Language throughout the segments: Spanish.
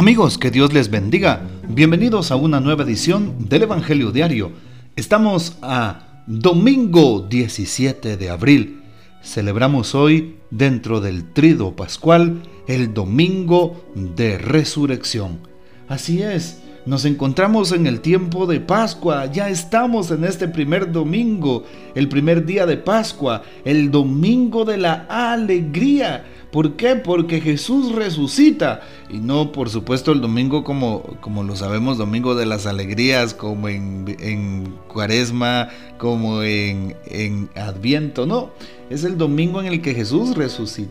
Amigos, que Dios les bendiga. Bienvenidos a una nueva edición del Evangelio Diario. Estamos a domingo 17 de abril. Celebramos hoy, dentro del trido pascual, el domingo de resurrección. Así es, nos encontramos en el tiempo de Pascua, ya estamos en este primer domingo, el primer día de Pascua, el domingo de la alegría. ¿Por qué? Porque Jesús resucita. Y no, por supuesto, el domingo como, como lo sabemos, domingo de las alegrías, como en, en cuaresma, como en, en adviento, no. Es el domingo en el que Jesús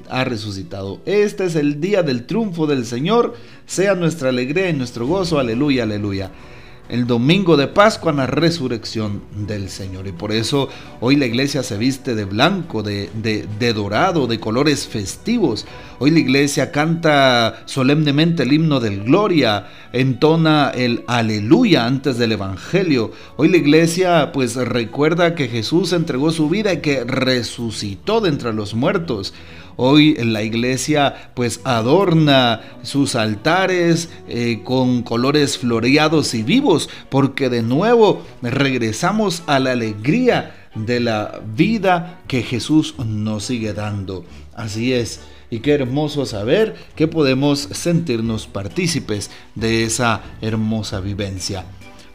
ha resucitado. Este es el día del triunfo del Señor. Sea nuestra alegría y nuestro gozo. Aleluya, aleluya el domingo de Pascua, la resurrección del Señor. Y por eso hoy la iglesia se viste de blanco, de, de, dorado, de colores festivos. Hoy la iglesia canta solemnemente el himno del gloria, entona el aleluya antes del evangelio. Hoy la iglesia pues recuerda que Jesús entregó su vida y que resucitó de entre los muertos. Hoy la iglesia pues adorna sus altares eh, con colores floreados y vivos porque de nuevo regresamos a la alegría de la vida que Jesús nos sigue dando. Así es. Y qué hermoso saber que podemos sentirnos partícipes de esa hermosa vivencia.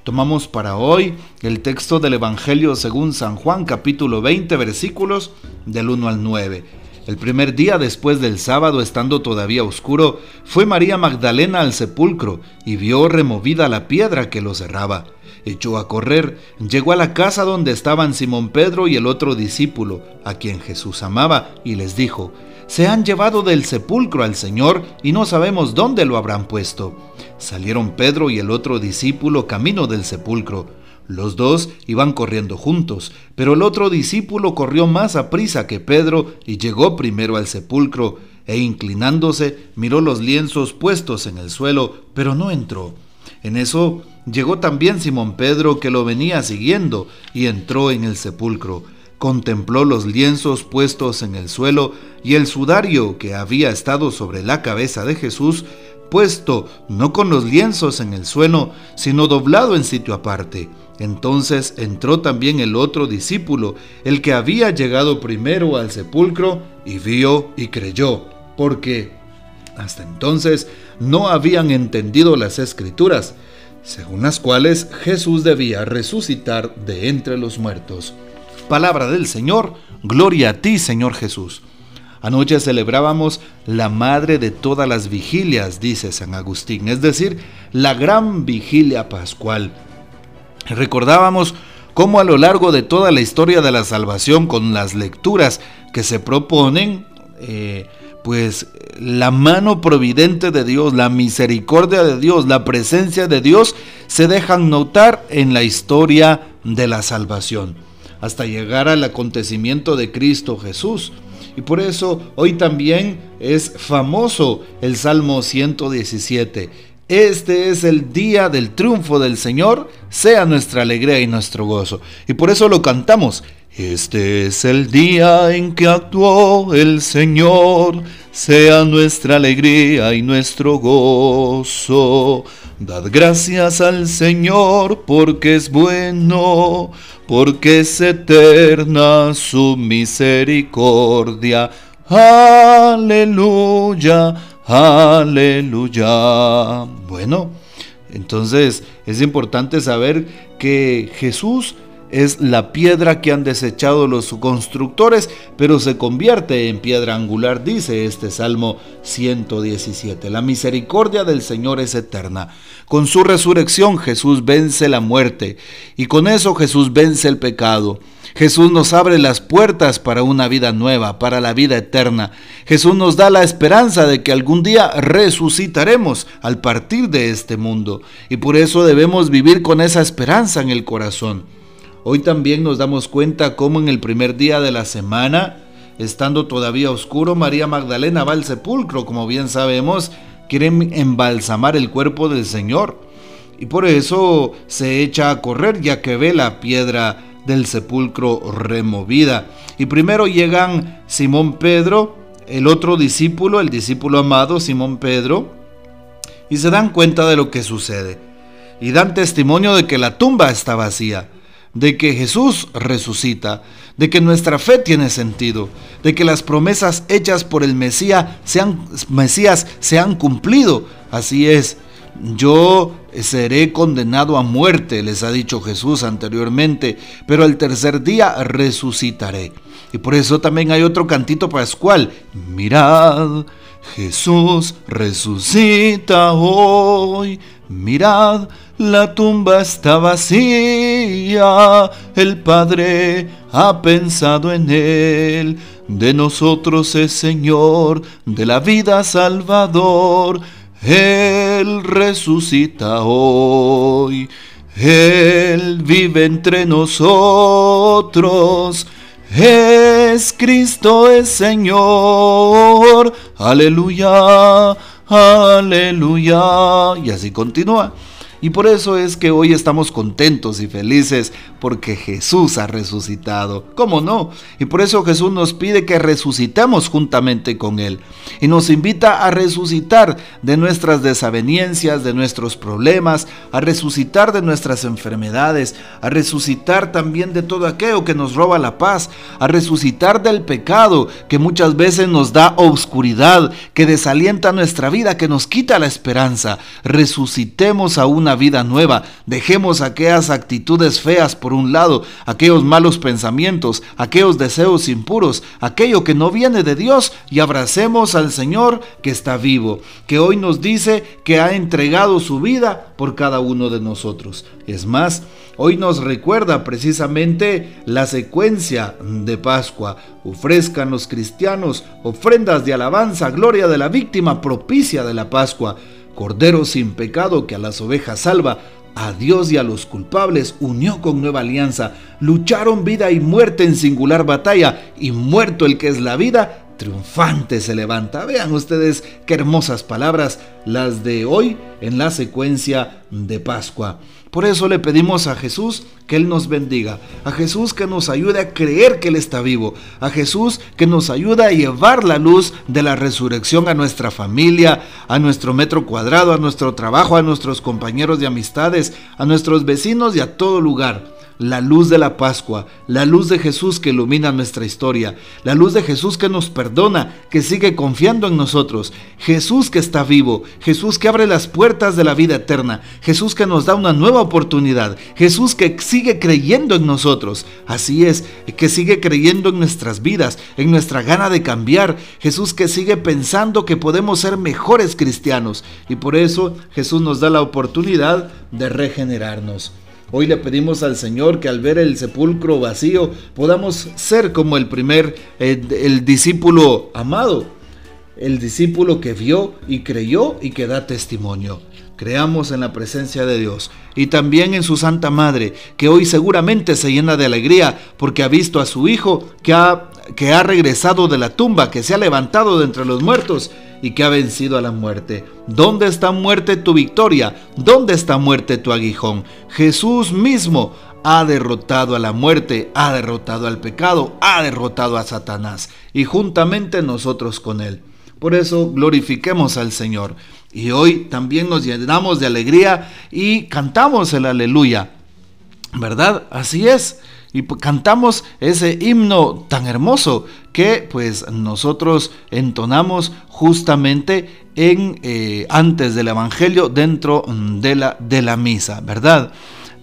Tomamos para hoy el texto del Evangelio según San Juan capítulo 20 versículos del 1 al 9. El primer día después del sábado, estando todavía oscuro, fue María Magdalena al sepulcro y vio removida la piedra que lo cerraba. Echó a correr, llegó a la casa donde estaban Simón Pedro y el otro discípulo, a quien Jesús amaba, y les dijo, Se han llevado del sepulcro al Señor y no sabemos dónde lo habrán puesto. Salieron Pedro y el otro discípulo camino del sepulcro. Los dos iban corriendo juntos, pero el otro discípulo corrió más a prisa que Pedro y llegó primero al sepulcro, e inclinándose miró los lienzos puestos en el suelo, pero no entró. En eso llegó también Simón Pedro, que lo venía siguiendo, y entró en el sepulcro. Contempló los lienzos puestos en el suelo y el sudario que había estado sobre la cabeza de Jesús, puesto no con los lienzos en el suelo, sino doblado en sitio aparte. Entonces entró también el otro discípulo, el que había llegado primero al sepulcro, y vio y creyó, porque hasta entonces no habían entendido las escrituras, según las cuales Jesús debía resucitar de entre los muertos. Palabra del Señor, gloria a ti Señor Jesús. Anoche celebrábamos la madre de todas las vigilias, dice San Agustín, es decir, la gran vigilia pascual Recordábamos cómo a lo largo de toda la historia de la salvación, con las lecturas que se proponen, eh, pues la mano providente de Dios, la misericordia de Dios, la presencia de Dios se dejan notar en la historia de la salvación, hasta llegar al acontecimiento de Cristo Jesús. Y por eso hoy también es famoso el Salmo 117 este es el día del triunfo del Señor, sea nuestra alegría y nuestro gozo. Y por eso lo cantamos. Este es el día en que actuó el Señor, sea nuestra alegría y nuestro gozo. Dad gracias al Señor porque es bueno, porque es eterna su misericordia. Aleluya Aleluya. Bueno, entonces es importante saber que Jesús es la piedra que han desechado los constructores, pero se convierte en piedra angular, dice este Salmo 117. La misericordia del Señor es eterna. Con su resurrección Jesús vence la muerte y con eso Jesús vence el pecado. Jesús nos abre las puertas para una vida nueva, para la vida eterna. Jesús nos da la esperanza de que algún día resucitaremos al partir de este mundo. Y por eso debemos vivir con esa esperanza en el corazón. Hoy también nos damos cuenta cómo en el primer día de la semana, estando todavía oscuro, María Magdalena va al sepulcro, como bien sabemos, quieren embalsamar el cuerpo del Señor. Y por eso se echa a correr ya que ve la piedra del sepulcro removida. Y primero llegan Simón Pedro, el otro discípulo, el discípulo amado Simón Pedro, y se dan cuenta de lo que sucede. Y dan testimonio de que la tumba está vacía, de que Jesús resucita, de que nuestra fe tiene sentido, de que las promesas hechas por el Mesías se han, cumplido. Así es, yo seré condenado a muerte, les ha dicho Jesús anteriormente, pero al tercer día resucitaré. Y por eso también hay otro cantito pascual. Mirad, Jesús resucita hoy. Mirad, la tumba está vacía. El Padre ha pensado en él. De nosotros es Señor, de la vida Salvador. Él resucita hoy. Él vive entre nosotros. Es Cristo es Señor. Aleluya, aleluya. Y así continúa. Y por eso es que hoy estamos contentos y felices porque Jesús ha resucitado. ¿Cómo no? Y por eso Jesús nos pide que resucitemos juntamente con Él. Y nos invita a resucitar de nuestras desavenencias, de nuestros problemas, a resucitar de nuestras enfermedades, a resucitar también de todo aquello que nos roba la paz, a resucitar del pecado que muchas veces nos da obscuridad, que desalienta nuestra vida, que nos quita la esperanza. Resucitemos a una vida nueva. Dejemos aquellas actitudes feas por un lado, aquellos malos pensamientos, aquellos deseos impuros, aquello que no viene de Dios y abracemos al Señor que está vivo, que hoy nos dice que ha entregado su vida por cada uno de nosotros. Es más, hoy nos recuerda precisamente la secuencia de Pascua. Ofrezcan los cristianos ofrendas de alabanza, gloria de la víctima propicia de la Pascua. Cordero sin pecado que a las ovejas salva, a Dios y a los culpables unió con nueva alianza. Lucharon vida y muerte en singular batalla, y muerto el que es la vida, triunfante se levanta. Vean ustedes qué hermosas palabras las de hoy en la secuencia de Pascua. Por eso le pedimos a Jesús que Él nos bendiga, a Jesús que nos ayude a creer que Él está vivo, a Jesús que nos ayude a llevar la luz de la resurrección a nuestra familia, a nuestro metro cuadrado, a nuestro trabajo, a nuestros compañeros de amistades, a nuestros vecinos y a todo lugar la luz de la Pascua, la luz de Jesús que ilumina nuestra historia, la luz de Jesús que nos perdona, que sigue confiando en nosotros, Jesús que está vivo, Jesús que abre las puertas de la vida eterna, Jesús que nos da una nueva oportunidad, Jesús que sigue creyendo en nosotros, así es, que sigue creyendo en nuestras vidas, en nuestra gana de cambiar, Jesús que sigue pensando que podemos ser mejores cristianos y por eso Jesús nos da la oportunidad de regenerarnos. Hoy le pedimos al Señor que al ver el sepulcro vacío podamos ser como el primer, el, discípulo amado, el discípulo que vio y creyó y que da testimonio. Creamos en la presencia de Dios y también en su Santa Madre, que hoy seguramente se llena de alegría porque ha visto a su Hijo que ha, que ha regresado de la tumba, que se ha levantado de entre los muertos y que ha vencido a la muerte. ¿Dónde está muerte tu victoria? ¿Dónde está muerte tu aguijón? Jesús mismo ha derrotado a la muerte, ha derrotado al pecado, ha derrotado a Satanás y juntamente nosotros con él. Por eso glorifiquemos al Señor. Y hoy también nos llenamos de alegría y cantamos el aleluya. ¿Verdad? Así es y cantamos ese himno tan hermoso que pues nosotros entonamos justamente en eh, antes del evangelio dentro de la, de la misa, ¿verdad?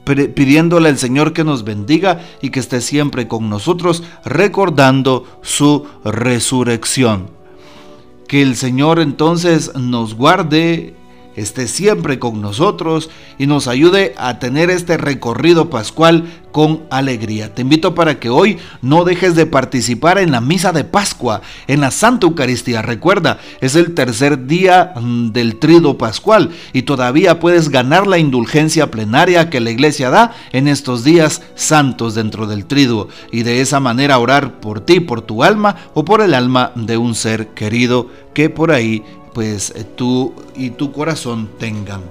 pidiéndole al Señor que nos bendiga y que esté siempre con nosotros recordando su resurrección. Que el Señor entonces nos guarde esté siempre con nosotros y nos ayude a tener este recorrido pascual con alegría. Te invito para que hoy no dejes de participar en la misa de Pascua, en la Santa Eucaristía. Recuerda, es el tercer día mm, del trido pascual y todavía puedes ganar la indulgencia plenaria que la iglesia da en estos días santos dentro del trido y de esa manera orar por ti, por tu alma o por el alma de un ser querido que por ahí pues eh, tú y tu corazón tengan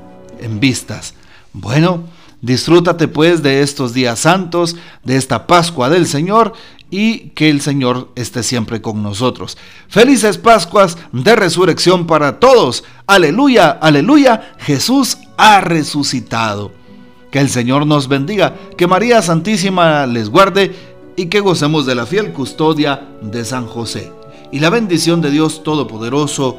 en vistas. Bueno, disfrútate pues de estos días santos, de esta Pascua del Señor y que el Señor esté siempre con nosotros. Felices Pascuas de resurrección para todos. Aleluya, aleluya, Jesús ha resucitado. Que el Señor nos bendiga, que María Santísima les guarde y que gocemos de la fiel custodia de San José. Y la bendición de Dios Todopoderoso,